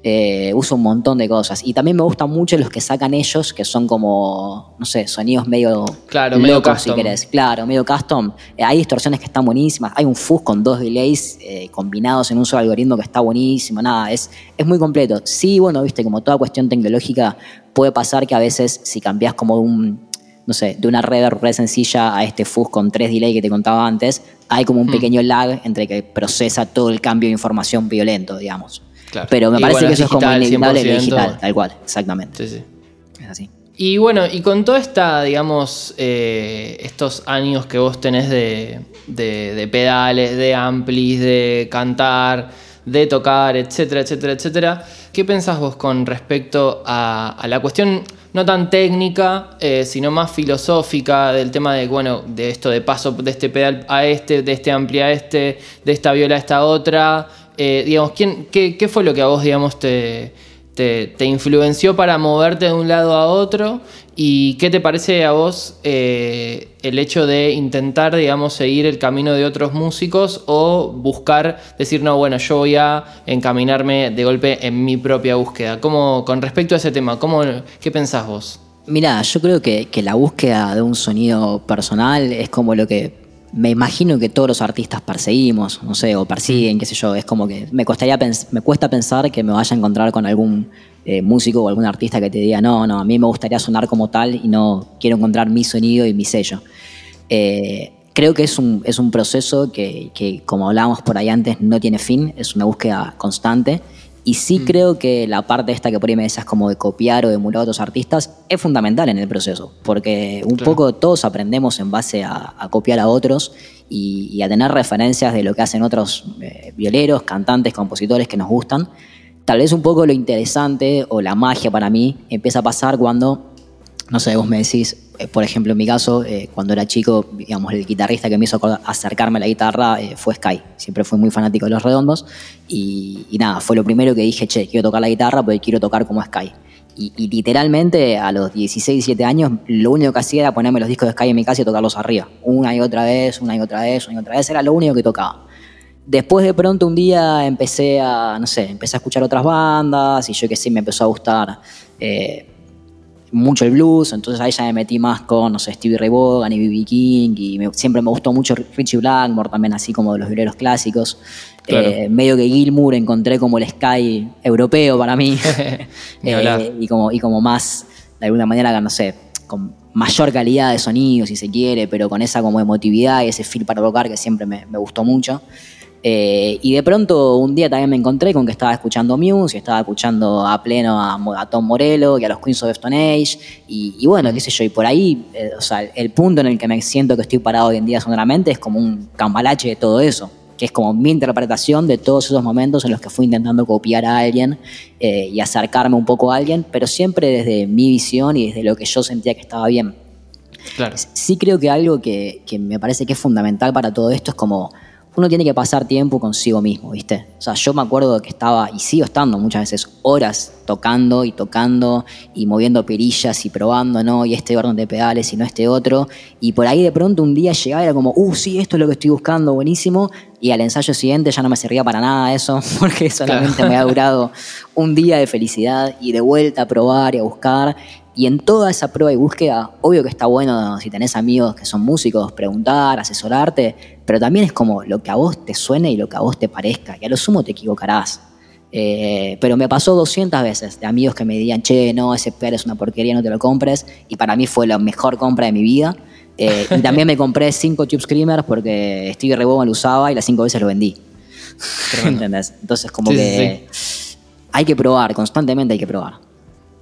Eh, uso un montón de cosas. Y también me gustan mucho los que sacan ellos, que son como, no sé, sonidos medio Claro, medio locos, si custom. querés. Claro, medio custom. Eh, hay distorsiones que están buenísimas. Hay un fuzz con dos delays eh, combinados en un solo algoritmo que está buenísimo. Nada, es, es muy completo. Sí, bueno, viste, como toda cuestión tecnológica, puede pasar que a veces si cambias como un, no sé, de una reverb re sencilla a este fuzz con tres delay que te contaba antes, hay como un Hmm. pequeño lag entre que procesa todo el cambio de información violento, digamos. Claro. Pero me Y parece bueno, que es eso es como inevitable que 100%. digital, tal cual, exactamente. Sí, sí. Es así. Y bueno, y con toda esta, digamos, eh, estos años que vos tenés de, de- de pedales, de amplis, de cantar, de tocar, etcétera, etcétera, etcétera, ¿qué pensás vos con respecto a, a la cuestión no tan técnica, eh, sino más filosófica del tema de, bueno, de esto de paso de este pedal a este, de este ampli a este, de esta viola a esta otra? Eh, digamos, ¿quién, qué, qué fue lo que a vos, digamos, te, te, influenció para moverte de un lado a otro? ¿Y qué te parece a vos eh, el hecho de intentar, digamos, seguir el camino de otros músicos o buscar, decir, no, bueno, yo voy a encaminarme de golpe en mi propia búsqueda? ¿Cómo, con respecto a ese tema, ¿cómo, ¿qué pensás vos? Mira, yo creo que, que la búsqueda de un sonido personal es como lo que me imagino que todos los artistas perseguimos, no sé, o persiguen, qué sé yo. Es como que me, costaría me cuesta pensar que me vaya a encontrar con algún eh, músico o algún artista que te diga, no, no, a mí me gustaría sonar como tal y no quiero encontrar mi sonido y mi sello. Eh, creo que es un, es un proceso que, que, como hablábamos por ahí antes, no tiene fin, es una búsqueda constante. Y sí creo que la parte esta que por ahí me decías como de copiar o de emular a otros artistas es fundamental en el proceso, porque un Claro. poco todos aprendemos en base a, a copiar a otros y, y a tener referencias de lo que hacen otros eh, violeros, cantantes, compositores que nos gustan. Tal vez un poco lo interesante o la magia para mí empieza a pasar cuando no sé, vos me decís, eh, por ejemplo, en mi caso, eh, cuando era chico, digamos, el guitarrista que me hizo acercarme a la guitarra eh, fue Sky. Siempre fui muy fanático de los redondos y, nada, fue lo primero que dije, che, quiero tocar la guitarra porque quiero tocar como Sky. Y, literalmente a los 16, 17 años, lo único que hacía era ponerme los discos de Sky en mi casa y tocarlos arriba. Una y otra vez, una y otra vez, una y otra vez, era lo único que tocaba. Después de pronto un día empecé a, no sé, empecé a escuchar otras bandas y yo que sé, me empezó a gustar mucho el blues, entonces ahí ya me metí más con, no sé, Stevie Ray Vaughan y B.B. King, y siempre me gustó mucho Richie Blackmore, también así como de los violeros clásicos. Eh, medio que Gilmour encontré como el Sky europeo para mí, eh, y, como, y como más, de alguna manera, no sé, con mayor calidad de sonido, si se quiere, pero con esa como emotividad y ese feel para tocar que siempre me, me gustó mucho. Eh, y de pronto un día también me encontré con que estaba escuchando Muse y estaba escuchando a pleno a, Tom Morello y a los Queens of Stone Age. Y, bueno, qué sé yo, y por ahí, eh, o sea, el punto en el que me siento que estoy parado hoy en día sonoramente es como un cambalache de todo eso que es como mi interpretación de todos esos momentos en los que fui intentando copiar a alguien eh, y acercarme un poco a alguien, pero siempre desde mi visión y desde lo que yo sentía que estaba bien. Claro. Sí creo que algo que, que me parece que es fundamental para todo esto es como uno tiene que pasar tiempo consigo mismo, ¿viste? O sea, yo me acuerdo que estaba, y sigo estando muchas veces, horas tocando y tocando y moviendo perillas y probando, ¿no? Y este orden de pedales y no este otro. Y por ahí de pronto un día llegaba y era como, uh, sí, esto es lo que estoy buscando, buenísimo. Y al ensayo siguiente ya no me servía para nada eso, porque solamente me ha durado un día de felicidad y de vuelta a probar y a buscar. Y en toda esa prueba y búsqueda, obvio que está bueno si tenés amigos que son músicos, preguntar, asesorarte, pero también es como lo que a vos te suene y lo que a vos te parezca, y a lo sumo te equivocarás. Eh, pero me pasó 200 veces de amigos que me digan, che, no, ese pedal es una porquería, no te lo compres, y para mí fue la mejor compra de mi vida. Eh, y también me compré cinco Tube Screamers porque Stevie Ray Vaughan lo usaba y las cinco veces lo vendí. ¿Entendés? Entonces, como que hay que probar, constantemente hay que probar.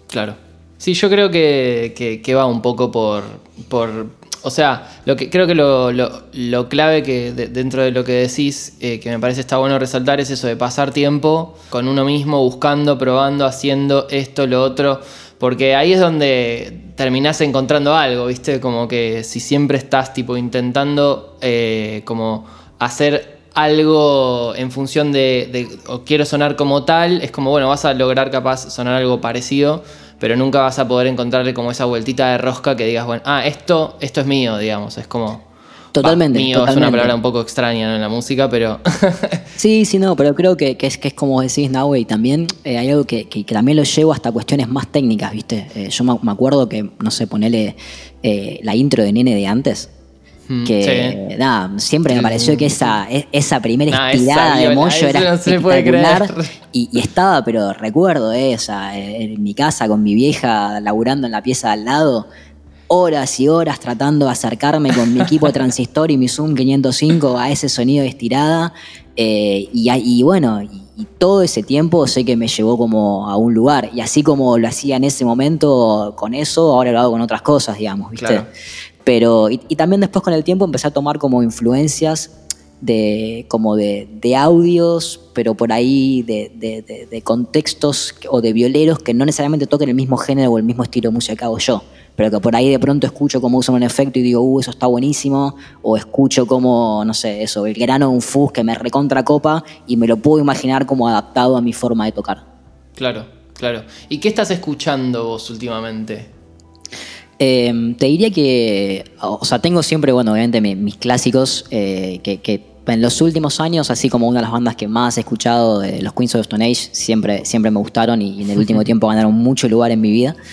Claro. Sí, yo creo que, va un poco por, por. O sea, lo que, creo que lo, clave que dentro de lo que decís, eh, que me parece está bueno resaltar, es eso de pasar tiempo con uno mismo, buscando, probando, haciendo esto, lo otro. Porque ahí es donde terminás encontrando algo, ¿viste? Como que si siempre estás tipo intentando eh, como hacer algo en función de, de, o quiero sonar como tal, es como, bueno, vas a lograr capaz sonar algo parecido, pero nunca vas a poder encontrarle como esa vueltita de rosca que digas, bueno, ah, esto, esto es mío, digamos, es como... Totalmente. mío es una palabra un poco extraña en la música, pero... sí, sí, no, pero creo que, es, que es como decís, Nahue, y también eh, hay algo que, también lo llevo hasta cuestiones más técnicas, ¿viste? Eh, yo me, acuerdo que, no sé, ponele eh, la intro de Nene de antes, Que nada, siempre me pareció que esa, e, esa primera estirada de Moyo era espectacular. Y, y, estaba, pero recuerdo esa, en mi casa con mi vieja laburando en la pieza de al lado, horas y horas tratando de acercarme con mi equipo de transistor y mi Zoom 505 a ese sonido de estirada. Eh, y, bueno, y, todo ese tiempo sé que me llevó como a un lugar. Y así como lo hacía en ese momento con eso, ahora lo hago con otras cosas, digamos, ¿viste? Pero, y, también después con el tiempo empecé a tomar como influencias de, como de, audios, pero por ahí de, contextos o de violeros que no necesariamente toquen el mismo género o el mismo estilo de música que hago yo, pero que por ahí de pronto escucho cómo usan un efecto y digo, uh, eso está buenísimo, o escucho como, no sé, eso, el grano de un fuzz que me recontra copa y me lo puedo imaginar como adaptado a mi forma de tocar. Claro, claro. ¿Y qué estás escuchando vos últimamente? Em, te diría que, o sea, tengo siempre, bueno, obviamente mis, clásicos eh, que, en los últimos años, así como una de las bandas que más he escuchado, de los Queens of Stone Age, siempre, siempre me gustaron y, en el último tiempo ganaron mucho lugar en mi vida.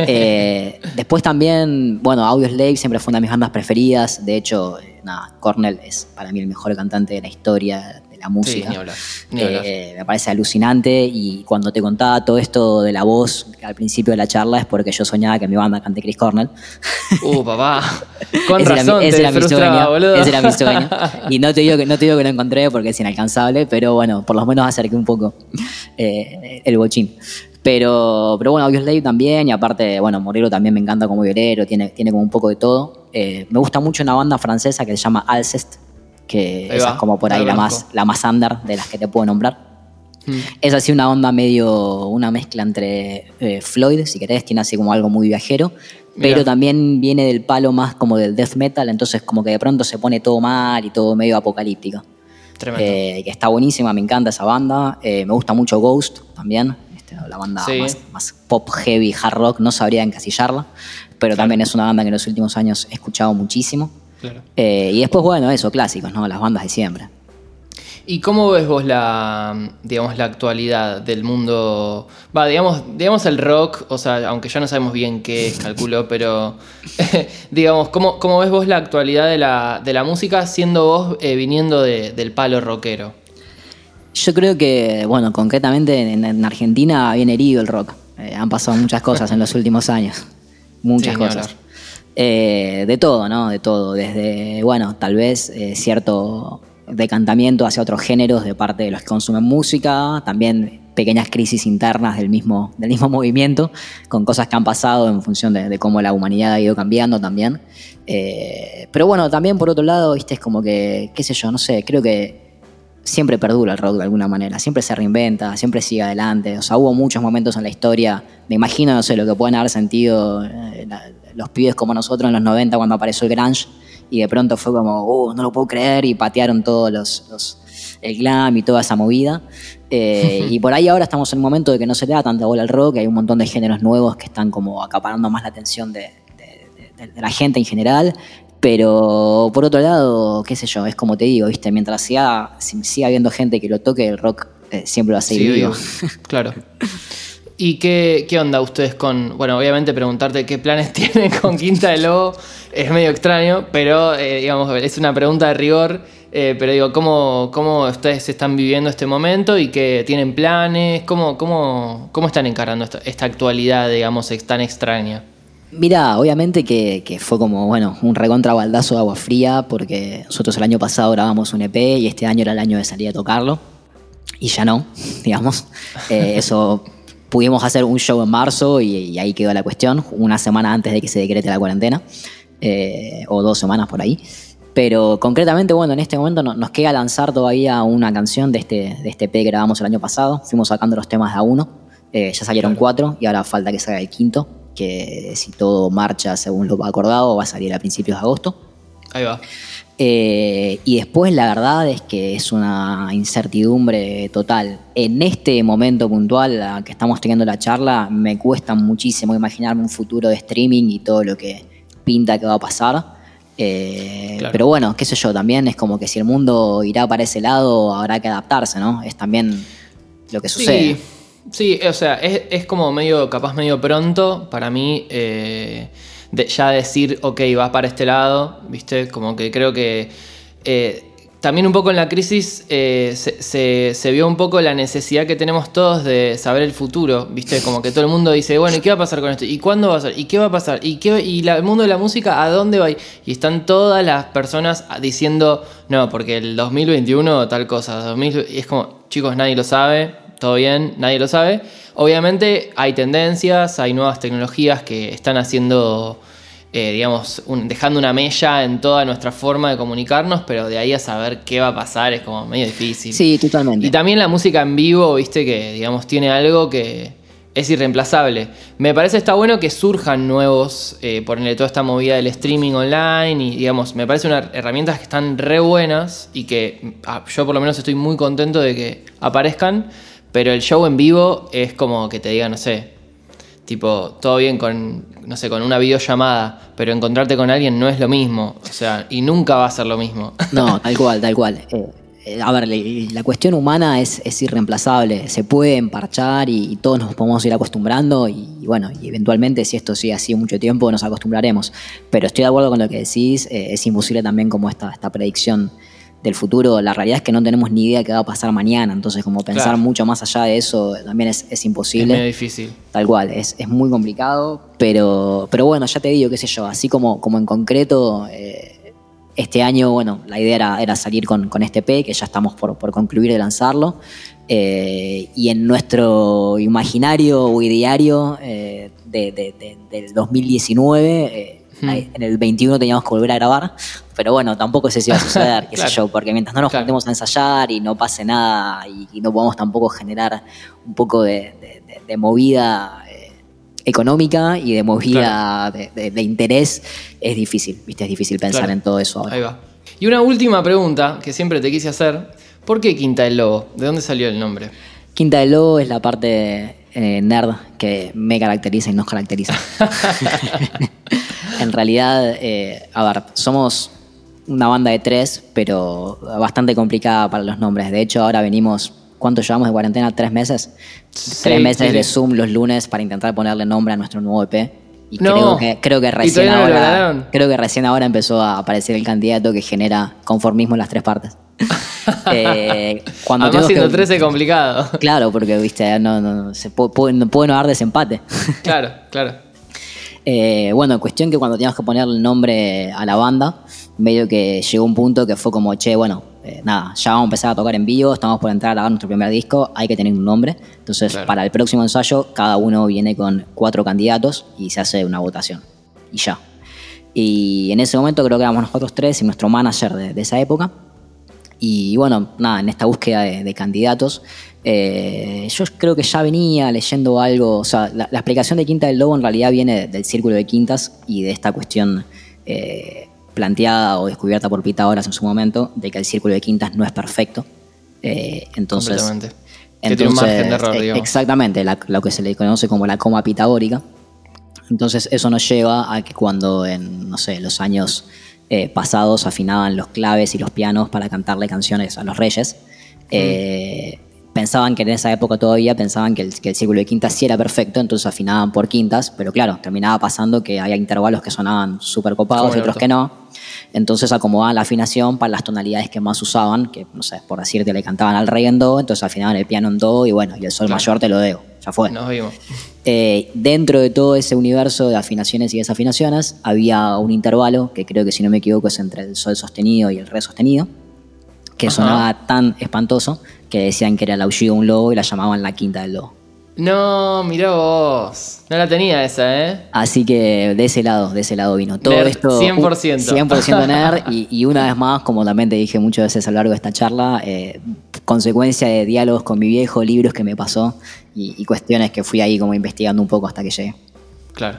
Eh, después también, bueno, Audio Slave siempre fue una de mis bandas preferidas. De hecho, eh, nada, Cornell es para mí el mejor cantante de la historia la música. Eh, me parece alucinante y cuando te contaba todo esto de la voz al principio de la charla es porque yo soñaba que mi banda cante Chris Cornell. Uh, papá. Con razón, ese, era, mi sueño, ese era mi sueño. Y no te, digo que, no te digo que lo encontré porque es inalcanzable, pero bueno, por lo menos acerqué un poco eh, el bochín. Pero, pero bueno, Slave también, y aparte, bueno, Morero también me encanta como violero, tiene, tiene como un poco de todo. Eh, me gusta mucho una banda francesa que se llama Alcest, que esa es como por ahí la más, la más under de las que te puedo nombrar. Hmm. Es así una onda medio, una mezcla entre eh, Floyd, si querés, tiene así como algo muy viajero, pero Mirá. también viene del palo más como del death metal, entonces como que de pronto se pone todo mal y todo medio apocalíptico. Tremendo. Eh, que está buenísima, me encanta esa banda. Eh, me gusta mucho Ghost también, este, la banda Sí. más, más pop, heavy, hard rock, no sabría encasillarla, pero también es una banda que en los últimos años he escuchado muchísimo. Claro. Eh, y después, bueno, eso, clásicos, ¿no? Las bandas de siempre. ¿Y cómo ves vos la, digamos, la actualidad del mundo? Va, digamos, digamos el rock, o sea, aunque ya no sabemos bien qué es, calculo, pero digamos, ¿cómo, cómo ves vos la actualidad de la, de la música siendo vos eh, viniendo de- del palo rockero? Yo creo que, bueno, concretamente en, en Argentina viene herido el rock. Eh, han pasado muchas cosas en los últimos años. Muchas Sí, cosas. Eh, de todo, ¿no? De todo. Desde, bueno, tal vez eh, cierto decantamiento hacia otros géneros de parte de los que consumen música, también pequeñas crisis internas del mismo, del mismo movimiento, con cosas que han pasado en función de, de cómo la humanidad ha ido cambiando también. Eh, pero bueno, también por otro lado, viste, es como que, qué sé yo, no sé, creo que siempre perdura el rock de alguna manera, siempre se reinventa, siempre sigue adelante. O sea, hubo muchos momentos en la historia, me imagino, no sé, lo que pueden haber sentido eh, la- los pibes como nosotros en los 90 cuando apareció el grunge y de pronto fue como, oh, no lo puedo creer y patearon todos los, los- el glam y toda esa movida. Eh, y por ahí ahora estamos en un momento de que no se le da tanta bola al rock, hay un montón de géneros nuevos que están como acaparando más la atención de, de- de- de la gente en general. Pero por otro lado, qué sé yo, es como te digo, ¿viste? Mientras siga, si- siga habiendo gente que lo toque, el rock eh, siempre va a seguir Sí, vivo. Claro. ¿Y qué, qué onda ustedes con.? Bueno, obviamente preguntarte qué planes tienen con Quinta de Lobo es medio extraño, pero eh, digamos, es una pregunta de rigor. eh, pero digo, ¿cómo, ¿cómo ustedes están viviendo este momento y qué tienen planes? ¿Cómo, cómo, cómo están encarando esta, esta actualidad, digamos, tan extraña? Mira, obviamente que, que fue como, bueno, un recontra baldazo de agua fría, porque nosotros el año pasado grabamos un EP y este año era el año de salir a tocarlo. Y ya no, digamos. Eh, eso pudimos hacer un show en marzo y, y ahí quedó la cuestión, una semana antes de que se decrete la cuarentena, eh, o dos semanas por ahí. Pero concretamente, bueno, en este momento no- nos queda lanzar todavía una canción de este, de este EP que grabamos el año pasado. Fuimos sacando los temas de a uno, eh, ya salieron cuatro y ahora falta que salga el quinto, que si todo marcha según lo acordado va a salir a principios de agosto. Ahí va. Eh, y después la verdad es que es una incertidumbre total. En este momento puntual a que estamos teniendo la charla, me cuesta muchísimo imaginarme un futuro de streaming y todo lo que pinta que va a pasar. Eh, Claro. Pero bueno, qué sé yo, también es como que si el mundo irá para ese lado, habrá que adaptarse, ¿no? Es también lo que sucede. Sí, sí, o sea, es, como medio, capaz medio pronto para mí eh, ya decir, ok, va para este lado, ¿viste? Como que creo que eh, también un poco en la crisis eh, se, vio un poco la necesidad que tenemos todos de saber el futuro, ¿viste? Como que todo el mundo dice, bueno, ¿y qué va a pasar con esto? ¿Y cuándo va a ser? ¿Y qué va a pasar? ¿Y, qué, y el mundo de la música a dónde va? Y están todas las personas diciendo, no, porque el 2021 tal cosa, 2000, y es como, chicos, nadie lo sabe, todo bien, nadie lo sabe. Obviamente hay tendencias, hay nuevas tecnologías que están haciendo, eh, digamos, un- dejando una mella en toda nuestra forma de comunicarnos, pero de ahí a saber qué va a pasar es como medio difícil. Sí, totalmente. Y también la música en vivo, viste, que digamos tiene algo que es irreemplazable. Me parece está bueno que surjan nuevos, eh, ponerle toda esta movida del streaming online y digamos, me parece unas herramientas que están re buenas y que ah, yo por lo menos estoy muy contento de que aparezcan, pero el show en vivo es como que te diga, no sé, tipo, todo bien con, no sé, con una videollamada, pero encontrarte con alguien no es lo mismo, o sea, y nunca va a ser lo mismo. No, tal cual, tal cual. Eh, eh, a ver, la cuestión humana es, irreemplazable. Se puede emparchar y, y todos nos podemos ir acostumbrando y, y bueno, y eventualmente si esto sigue así mucho tiempo nos acostumbraremos. Pero estoy de acuerdo con lo que decís, eh, es imposible también como esta, esta predicción del futuro. La realidad es que no tenemos ni idea qué va a pasar mañana, entonces como pensar Claro. mucho más allá de eso también es, es es imposible. medio difícil. Tal cual, es, es muy complicado, pero, pero bueno, ya te digo, qué sé yo, así como, como en concreto, eh, este año, bueno, la idea era, era salir con, con este P, que ya estamos por, por concluir de lanzarlo, eh, y en nuestro imaginario o ideario eh, de, de- de- del 2019, eh, Hmm. en el 21 teníamos que volver a grabar, pero bueno, tampoco sé si va a suceder, qué Claro. sé yo, porque mientras no nos Claro. juntemos a ensayar y no pase nada y, y no podamos tampoco generar un poco de, de- de- de movida, eh, económica y de movida de, interés, es difícil, ¿viste? Es difícil pensar en todo eso ahora. Ahí va. Y una última pregunta que siempre te quise hacer. ¿Por qué Quinta del Lobo? ¿De dónde salió el nombre? Quinta del Lobo es la parte eh, nerd que me caracteriza y nos caracteriza. en realidad, eh, a ver, somos una banda de tres, pero bastante complicada para los nombres. De hecho, ahora venimos, ¿cuánto llevamos de cuarentena? ¿Tres meses? Sí, Tres meses sí, de. Zoom los lunes para intentar ponerle nombre a nuestro nuevo EP. Y No. creo que, creo que ¿Y recién no ahora. Creo que recién ahora empezó a aparecer el candidato que genera conformismo en las tres partes. Eh, cuando Además, siendo que- 13 es complicado. Claro, porque viste, no, no, no, se puede, puede- no puede no haber desempate. claro, claro. Eh, bueno, cuestión que cuando teníamos que ponerle el nombre a la banda, medio que llegó un punto que fue como, che, bueno, eh, nada, ya vamos a empezar a tocar en vivo, estamos por entrar a grabar nuestro primer disco, hay que tener un nombre. Entonces, Claro. para el próximo ensayo, cada uno viene con cuatro candidatos y se hace una votación. Y ya. Y en ese momento creo que éramos nosotros tres y nuestro manager de, de esa época. Y bueno, nada, en esta búsqueda de, de candidatos, eh, yo creo que ya venía leyendo algo, o sea, la, la explicación de Quinta del Lobo en realidad viene del círculo de quintas y de esta cuestión eh, planteada o descubierta por Pitágoras en su momento, de que el círculo de quintas no es perfecto. Eh, entonces, Completamente. Que tiene un margen de error, eh, digamos. Exactamente, la- lo que se le conoce como la coma pitagórica. Entonces eso nos lleva a que cuando en, no sé, los años pasados afinaban los claves y los pianos para cantarle canciones a los reyes, eh, pensaban que en esa época todavía pensaban que el, que el círculo de quintas sí era perfecto, entonces afinaban por quintas, pero claro, terminaba pasando que había intervalos que sonaban súper copados y otros que no. Entonces acomodaban la afinación para las tonalidades que más usaban, que no sé, por decirte, le cantaban al rey en do, entonces afinaban el piano en do y bueno, y el sol Claro. mayor te lo debo, ya fue. Nos vimos. Eh, dentro de todo ese universo de afinaciones y desafinaciones había un intervalo que creo que si no me equivoco es entre el sol sostenido y el re sostenido, que Ajá. sonaba tan espantoso que decían que era el aullido de un lobo y la llamaban la quinta del lobo. No, mirá vos. No la tenía esa, ¿eh? Así que de ese lado, de ese lado vino todo Nerd, esto. 100%. 100% nerd. Y, y una vez más, como también te dije muchas veces a lo largo de esta charla, eh, consecuencia de diálogos con mi viejo, libros que me pasó y, y cuestiones que fui ahí como investigando un poco hasta que llegué. Claro.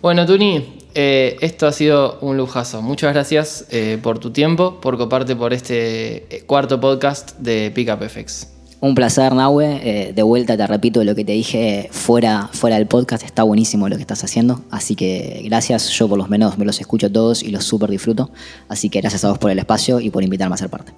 Bueno, Tuni, eh, esto ha sido un lujazo. Muchas gracias eh, por tu tiempo, por coparte por este eh, cuarto podcast de Pick Up FX. Un placer, Nahue. De vuelta te repito lo que te dije fuera, fuera del podcast. Está buenísimo lo que estás haciendo. Así que gracias. Yo por lo menos me los escucho todos y los súper disfruto. Así que gracias a vos por el espacio y por invitarme a ser parte.